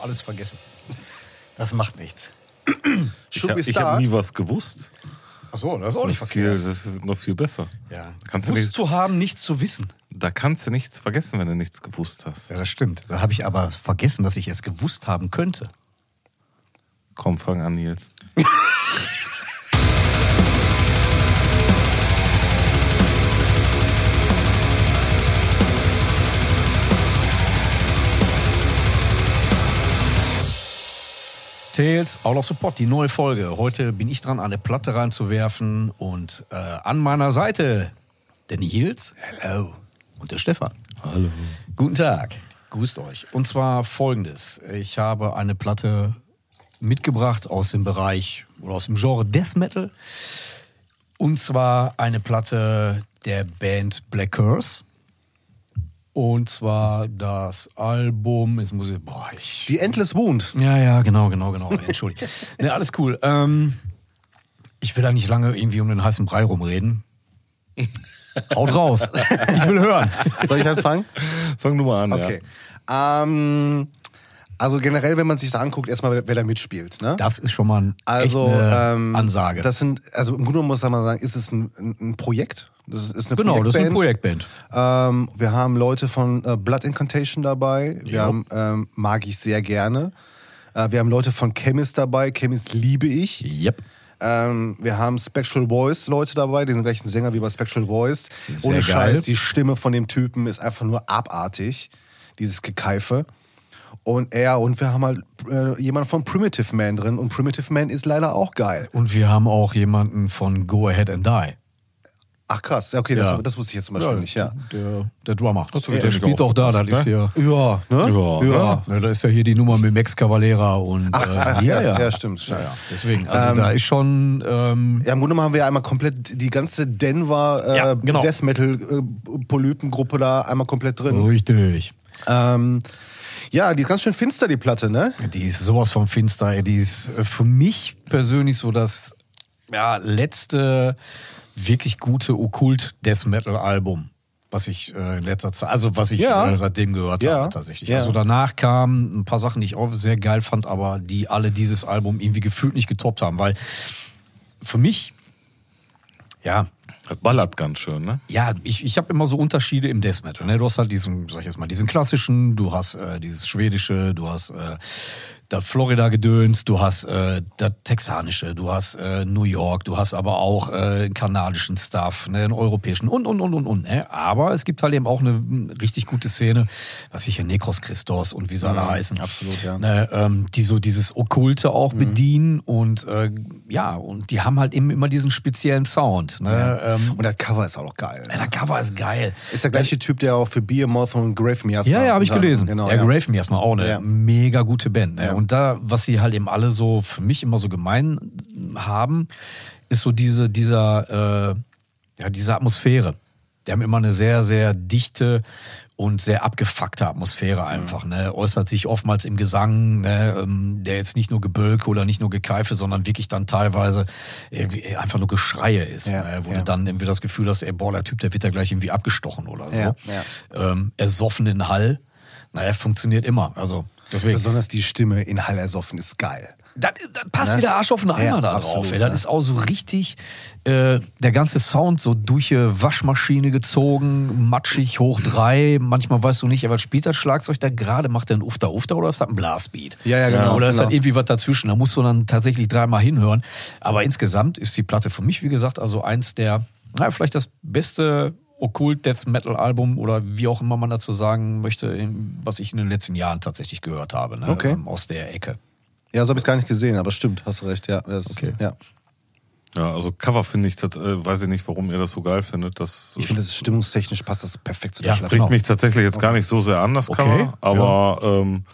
habe alles vergessen. Das macht nichts. Ich habe hab nie was gewusst. Achso, das ist auch nicht Noch viel, verkehrt. das ist noch viel besser. Ja. Kannst du Gewusst nicht- zu haben, nichts zu wissen. Da kannst du nichts vergessen, wenn du nichts gewusst hast. Ja, das stimmt. Da habe ich aber vergessen, dass ich es gewusst haben könnte. Komm, fang an, Nils. Tales Out of Pot, die neue Folge. Heute bin ich dran, eine Platte reinzuwerfen und äh, an meiner Seite der Nils. Hello. Und der Stefan. Hallo. Guten Tag. Grüßt euch. Und zwar folgendes. Ich habe eine Platte mitgebracht aus dem Bereich oder aus dem Genre Death Metal. Und zwar eine Platte der Band Black Curse. Und zwar das Album, jetzt muss ich, boah, ich Die Endless Wound. ja, ja, genau, genau, genau. Entschuldigung. ne, alles cool. Ähm, ich will da nicht lange irgendwie um den heißen Brei rumreden. Haut raus. Ich will hören. Soll ich anfangen? Fang du mal an, Okay. Ähm, also generell, wenn man sich das anguckt, erstmal, wer- da mitspielt. Ne? Das ist schon mal ein, Also eine ähm, Ansage. Das sind, also im Grunde muss man sagen, ist es ein, ein, Projekt. Das ist, eine genau, das ist eine Projektband. Projektband. Ähm, wir haben Leute von äh, Blood Incantation dabei. Wir Ja. haben, ähm, mag ich sehr gerne. Äh, wir haben Leute von Chemist dabei. Chemist liebe ich. Yep. Ähm, wir haben Spectral Voice Leute dabei, den gleichen Sänger wie bei Spectral Voice. Sehr Ohne geil. Scheiß, die Stimme von dem Typen ist einfach nur abartig. Dieses Gekeife. Und er, und wir haben halt äh, jemanden von Primitive Man drin. Und Primitive Man ist leider auch geil. Und wir haben auch jemanden von Go Ahead and Die. Ach krass, ja, okay, das, Ja. das wusste ich jetzt zum Beispiel nicht, ja. Der, der Drummer. Du der wieder spielt auch da, das aufgepasst, ist ja. Ja, ne? Ja, ja. Ne, da ist ja hier die Nummer mit Max Cavalera und Ach, äh, ach, ja, ja, stimmt, stimmt. Ja, ja. Deswegen, also Ähm, da ist schon ähm, Ja, im Grunde genommen haben wir einmal komplett die ganze Denver äh, Ja, genau. Death Metal äh, Polypengruppe da einmal komplett drin. richtig. Ähm, ja, die ist ganz schön finster, die Platte, ne? Die ist sowas vom Finster, ey. Die ist äh, für mich persönlich so das ja, letzte wirklich gute Okkult-Death Metal-Album, was ich äh, in letzter Zeit, also was ich Ja. äh, seitdem gehört Ja. habe tatsächlich. Ja. Also danach kamen ein paar Sachen, die ich auch sehr geil fand, aber die alle dieses Album irgendwie gefühlt nicht getoppt haben, weil für mich, ja, Ballert ganz schön, ne? ja, ich, ich habe immer so Unterschiede im Death Metal. Ne? Du hast halt diesen, sag ich jetzt mal, diesen klassischen, du hast äh, dieses schwedische, du hast äh, das Florida-Gedöns, du hast äh, das texanische, du hast äh, New York, du hast aber auch äh, einen kanadischen Stuff, ne, einen europäischen und, und, und, und, und. Ne? Aber es gibt halt eben auch eine richtig gute Szene, was ich hier Necros Christos und wie sie alle heißen. absolut, ja. Ne, ähm, die so dieses Okkulte auch bedienen und äh, ja, und die haben halt eben immer diesen speziellen Sound. Ne? Ähm, Und das Cover ist auch noch geil. ja, der Cover ist geil. Ist der gleiche Typ, der auch für Behemoth und Grave Miasma Ja, ja, habe ich gelesen. Genau, ja, ja. Grave erstmal auch eine Ja. mega gute Band. Ne? Ja. Und da, was sie halt eben alle so für mich immer so gemein haben, ist so diese, dieser, äh, ja, diese Atmosphäre. Die haben immer eine sehr, sehr dichte und sehr abgefuckte Atmosphäre einfach. Ne? Äußert sich oftmals im Gesang, ne? ähm, der jetzt nicht nur Gebölke oder nicht nur Gekeife, sondern wirklich dann teilweise einfach nur Geschreie ist. Ja, ne? Wo ja. du dann irgendwie das Gefühl hast, ey, boah, der Typ, der wird da gleich irgendwie abgestochen oder so. Ja, Ähm, ersoffenen Hall, naja, funktioniert immer. Also deswegen. Besonders die Stimme in Hall ersoffen ist geil. Das, das passt Ne? wieder Arsch auf den Eimer Ja, da drauf. Ey. Das ja. ist auch so richtig, äh, der ganze Sound so durch die Waschmaschine gezogen, matschig, hoch drei. Manchmal weißt du nicht, was spielt das Schlagzeug da gerade? Macht der einen Ufter Ufter oder ist das ein Blastbeat? Ja, ja, genau, Oder ist genau. das irgendwie was dazwischen? Da musst du dann tatsächlich dreimal hinhören. Aber insgesamt ist die Platte für mich, wie gesagt, also eins der, naja, vielleicht das beste Okkult Death Metal Album oder wie auch immer man dazu sagen möchte, was ich in den letzten Jahren tatsächlich gehört habe. Ne? Okay. Ähm, Aus der Ecke. Ja, so habe ich es gar nicht gesehen, aber stimmt, hast du recht, ja. Das, Okay. ja. Ja, also Cover finde ich, das, äh, weiß ich nicht, warum ihr das so geil findet. Das Ich finde, das ist stimmungstechnisch passt das perfekt zu der Ja, Schlacht. spricht genau. mich tatsächlich jetzt gar nicht so sehr an, das Okay, Cover. Aber ähm,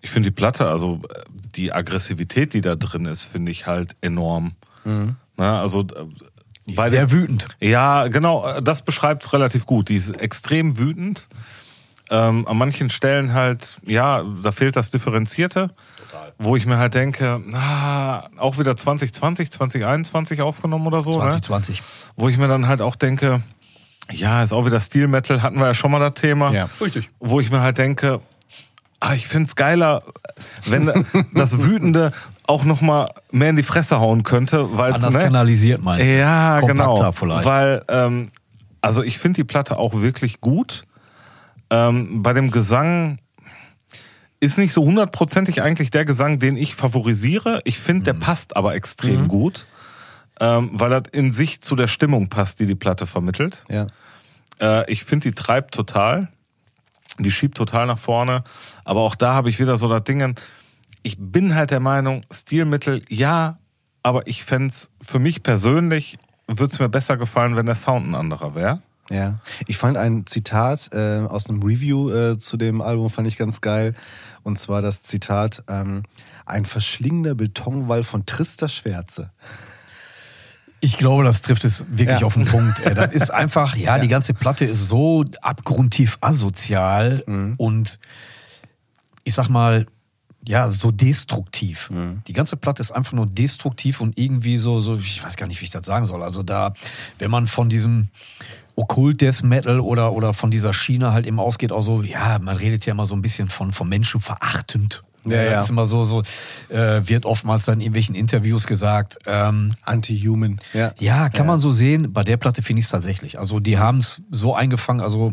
ich finde die Platte, also äh, die Aggressivität, die da drin ist, finde ich halt enorm. Na, also äh, Die ist bei sehr wütend. Ja, genau, äh, das beschreibt es relativ gut. Die ist extrem wütend. Ähm, an manchen Stellen halt, ja, da fehlt das Differenzierte. Wo ich mir halt denke, ah, auch wieder 2020, 2021 aufgenommen oder so. Ne? 2020. Wo ich mir dann halt auch denke, ja, ist auch wieder Steel Metal, hatten wir ja schon mal das Thema. Ja, richtig. Wo ich mir halt denke, ah, ich find's geiler, wenn das Wütende auch noch mal mehr in die Fresse hauen könnte, weil Anders ne, kanalisiert meinst du? ja, Kompakter genau. vielleicht. Weil, ähm, also ich finde die Platte auch wirklich gut. Ähm, bei dem Gesang ist nicht so hundertprozentig eigentlich der Gesang, den ich favorisiere. Ich finde, Mhm. der passt aber extrem gut, ähm, weil er in sich zu der Stimmung passt, die die Platte vermittelt. Ja. Äh, ich finde, die treibt total. Die schiebt total nach vorne. Aber auch da habe ich wieder so das Ding. Ich bin halt der Meinung, Stilmittel, ja, aber ich fände für mich persönlich, würde es mir besser gefallen, wenn der Sound ein anderer wäre. Ja, ich fand ein Zitat äh, aus einem Review äh, zu dem Album fand ich ganz geil. Und zwar das Zitat: ähm, Ein verschlingender Betonwall von trister Schwärze. Ich glaube, das trifft es wirklich Ja. auf den Punkt. ey. Das ist einfach, ja, die ganze Platte ist so abgrundtief asozial Mhm. und ich sag mal, ja, so destruktiv. Mhm. Die ganze Platte ist einfach nur destruktiv und irgendwie so, so, ich weiß gar nicht, wie ich das sagen soll. Also da, wenn man von diesem Okkult Death Metal oder, oder von dieser Schiene halt eben ausgeht, auch so, ja, man redet ja immer so ein bisschen von, von Menschen verachtend. Ja, ja. Das ist immer so, so, äh, wird oftmals dann in irgendwelchen Interviews gesagt, ähm, Anti-Human. Ja. ja, kann man so sehen. Bei der Platte finde ich es tatsächlich. Also die haben es so eingefangen, also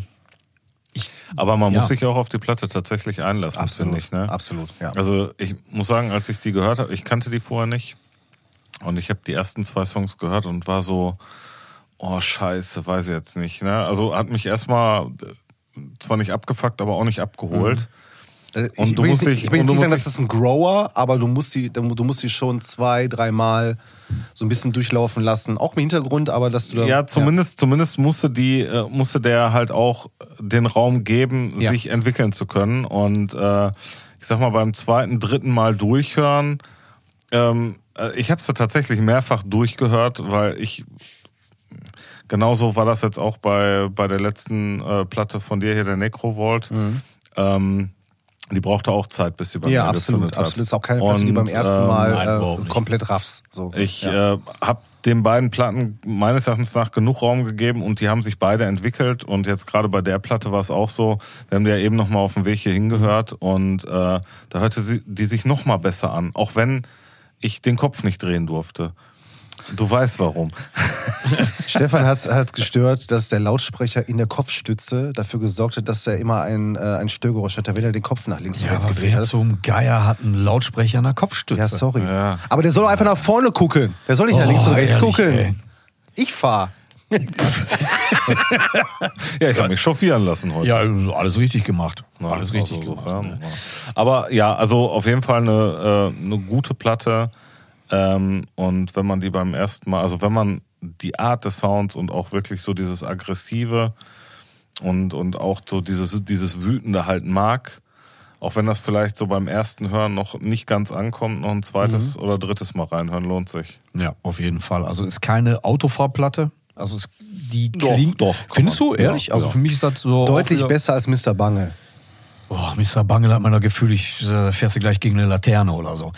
Aber man Ja. muss sich auch auf die Platte tatsächlich einlassen, Absolut. finde ich. Ne? Absolut. Ja. Also ich muss sagen, als ich die gehört habe, ich kannte die vorher nicht. Und ich habe die ersten zwei Songs gehört und war so, oh scheiße, weiß ich jetzt nicht. Ne? Also hat mich erstmal äh, zwar nicht abgefuckt, aber auch nicht abgeholt. Äh, Und ich du will musst dich- nicht, ich will und nicht sagen, dass das ein Grower, aber du musst die, du musst die schon zwei, dreimal so ein bisschen durchlaufen lassen. Auch im Hintergrund, aber dass du da, Ja, zumindest, zumindest musste die, äh, musste der halt auch den Raum geben, Ja. sich entwickeln zu können. Und äh, ich sag mal, beim zweiten, dritten Mal durchhören, ähm, äh, ich habe es tatsächlich mehrfach durchgehört, weil ich genauso war das jetzt auch bei, bei der letzten äh, Platte von dir hier, der Necrovault. Ähm, die brauchte auch Zeit, bis sie bei. Ja, mir absolut. hat. Absolut. Ist auch keine Platte, die beim ersten ähm, Mal nein, äh, komplett raffs. So. Ich ja. äh, habe den beiden Platten meines Erachtens nach genug Raum gegeben und die haben sich beide entwickelt und jetzt gerade bei der Platte war es auch so, wir haben die ja eben nochmal auf dem Weg hier hingehört und äh, da hörte sie die sich nochmal besser an, auch wenn ich den Kopf nicht drehen durfte. Du weißt warum. Stefan hat hat gestört, dass der Lautsprecher in der Kopfstütze dafür gesorgt hat, dass er immer ein, äh, ein Störgeräusch hatte, wenn er den Kopf nach links und ja, rechts gedreht hat. zum Geier hat einen Lautsprecher in der Kopfstütze? Ja, sorry. Ja. Aber der soll einfach nach vorne gucken. Der soll nicht nach Oh, links und rechts ehrlich, gucken. ey. Ich fahr. Ja, ich habe mich chauffieren lassen heute. Ja, alles richtig gemacht. Ja, alles also richtig gemacht. insofern, ne? ja. Aber ja, also auf jeden Fall eine, äh, eine gute Platte. Ähm, und wenn man die beim ersten Mal, also wenn man die Art des Sounds und auch wirklich so dieses aggressive und, und auch so dieses, dieses Wütende halt mag, auch wenn das vielleicht so beim ersten Hören noch nicht ganz ankommt, noch ein zweites Mhm. oder drittes Mal reinhören lohnt sich. Ja, auf jeden Fall. Also ist keine Autofahrplatte. Also es, die Doch, klingt. doch, kann Findest man. du, ehrlich? Ja, also ja. für mich ist das so. Deutlich besser als Mr. Bange. Boah, Mr. Bangel hat man das Gefühl, ich äh, fährst du gleich gegen eine Laterne oder so.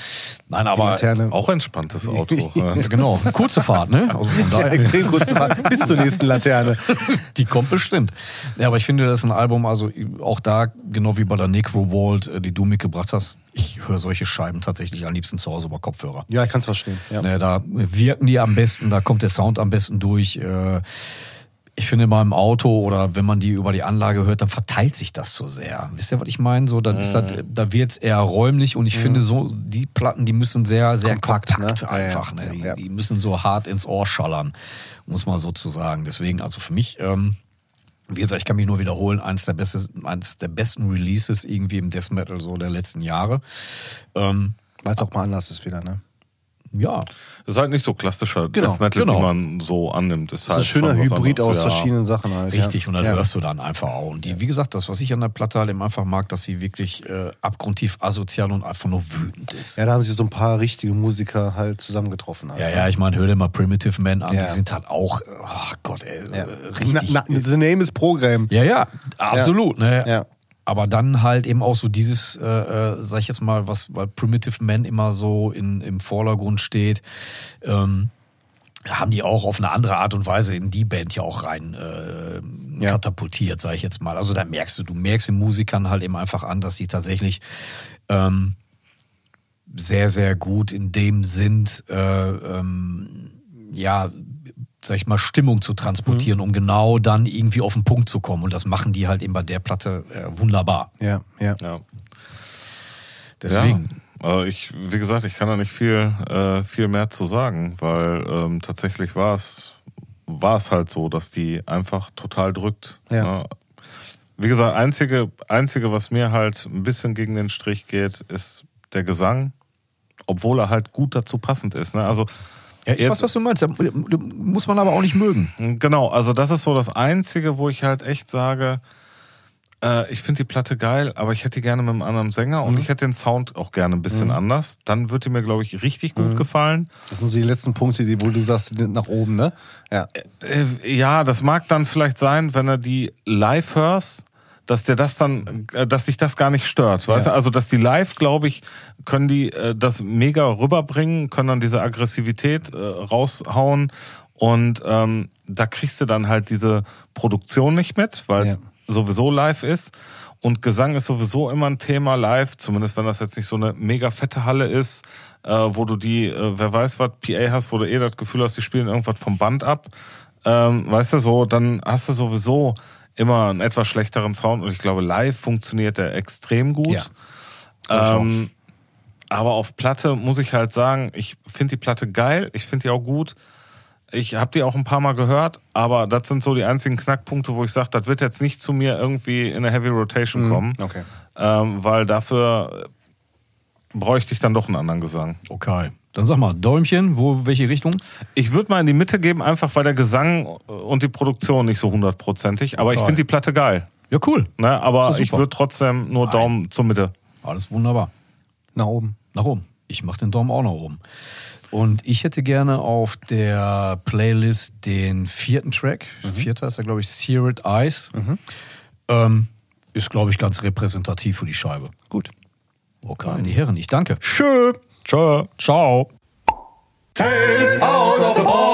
Nein, aber. Laterne. Auch entspanntes Auto. ja. Genau, kurze Fahrt, ne? Also von daher. Extrem kurze Fahrt bis zur nächsten Laterne. Die kommt bestimmt. Ja, aber ich finde, das ist ein Album, also auch da, genau wie bei der Necro Vault, äh, die du mitgebracht hast, ich höre solche Scheiben tatsächlich am liebsten zu Hause über Kopfhörer. Ja, ich kann es verstehen. Ja. Ne, da wirken die am besten, da kommt der Sound am besten durch. Äh, Ich finde mal im Auto oder wenn man die über die Anlage hört, dann verteilt sich das so sehr. Wisst ihr, was ich meine? So, dann ist das, da wird's eher räumlich und ich finde so, die Platten, die müssen sehr, sehr Kompakt, kompakt, ne? Ja, ja, einfach. ne? ja, Die, ja. die müssen so hart ins Ohr schallern, muss man sozusagen. Deswegen, also für mich, ähm, wie gesagt, ich kann mich nur wiederholen, eines der, beste, eines der besten Releases irgendwie im Death Metal so der letzten Jahre. Ähm, Weil es auch mal anders ist wieder, ne? Ja, Das ist halt nicht so klassischer Genau, Death Metal, genau. wie man so annimmt. Ist Das ist ein halt schöner schon was Hybrid aus anderes, ja. verschiedenen Sachen halt. Richtig, ja. und dann ja. hörst du dann einfach auch. Und die, wie gesagt, das, was ich an der Platte halt eben einfach mag, dass sie wirklich äh, abgrundtief asozial und einfach nur wütend ist. Ja, da haben sie so ein paar richtige Musiker halt zusammengetroffen. Halt, Ja, ja, ich meine, hör dir mal Primitive Man an, Ja. die sind halt auch, ach Gott, ey, ja. äh, richtig. Na, na, the name is Program. ja, ja, absolut, ne? Ja. Aber dann halt eben auch so dieses, äh, äh, sag ich jetzt mal, was bei Primitive Man immer so in, im Vordergrund steht, ähm, haben die auch auf eine andere Art und Weise in die Band ja auch rein äh, Ja. katapultiert, sage ich jetzt mal. Also da merkst du, du merkst den Musikern halt eben einfach an, dass sie tatsächlich ähm, sehr, sehr gut in dem sind, äh, ähm, ja, sag ich mal, Stimmung zu transportieren, um genau dann irgendwie auf den Punkt zu kommen. Und das machen die halt eben bei der Platte äh, wunderbar. Ja, ja. Ja. Deswegen. Ja, äh, ich, wie gesagt, ich kann da nicht viel, äh, viel mehr zu sagen, weil ähm, tatsächlich war es, war es halt so, dass die einfach total drückt. Ja. Ne? Wie gesagt, einzige, einzige, was mir halt ein bisschen gegen den Strich geht, ist der Gesang, obwohl er halt gut dazu passend ist. Ne? Also Ja, ich weiß, was du meinst. Muss man aber auch nicht mögen. Genau, also das ist so das Einzige, wo ich halt echt sage, äh, ich finde die Platte geil, aber ich hätte die gerne mit einem anderen Sänger und ich hätte den Sound auch gerne ein bisschen anders. Dann wird die mir, glaube ich, richtig gut gefallen. Das sind so die letzten Punkte, die, wo du sagst, die sind nach oben, ne? Ja. Äh, ja, das mag dann vielleicht sein, wenn er die live hörst, dass dir das dann, äh, dass dich das gar nicht stört, weißt Ja. du? Also, dass die live, glaube ich, können die äh, das mega rüberbringen, können dann diese Aggressivität äh, raushauen und ähm, da kriegst du dann halt diese Produktion nicht mit, weil es Ja. sowieso live ist. Und Gesang ist sowieso immer ein Thema live, zumindest wenn das jetzt nicht so eine mega fette Halle ist, äh, wo du die, äh, wer weiß was, PA hast, wo du eh das Gefühl hast, die spielen irgendwas vom Band ab. Ähm, weißt du so, dann hast du sowieso immer einen etwas schlechteren Sound und ich glaube, live funktioniert der extrem gut. Ja. Ähm, aber auf Platte muss ich halt sagen, ich finde die Platte geil, ich finde die auch gut. Ich habe die auch ein paar Mal gehört, aber das sind so die einzigen Knackpunkte, wo ich sage, das wird jetzt nicht zu mir irgendwie in eine Heavy Rotation kommen, Okay. ähm, weil dafür bräuchte ich dann doch einen anderen Gesang. Okay. Dann sag mal, Däumchen, wo, welche Richtung? Ich würde mal in die Mitte geben, einfach weil der Gesang und die Produktion nicht so hundertprozentig, aber ich Okay. finde die Platte geil. Ja, cool. Ne? Aber ich würde trotzdem nur Nein. Daumen zur Mitte. Alles wunderbar. Nach oben. Nach oben. Ich mache den Daumen auch nach oben. Und ich hätte gerne auf der Playlist den vierten Track. Vierter ist ja, glaube ich, Seared Eyes. Ähm, ist, glaube ich, ganz repräsentativ für die Scheibe. Gut. Okay, die Herren, ich danke. Schön. Ciao. Ciao. Tales out of the ball.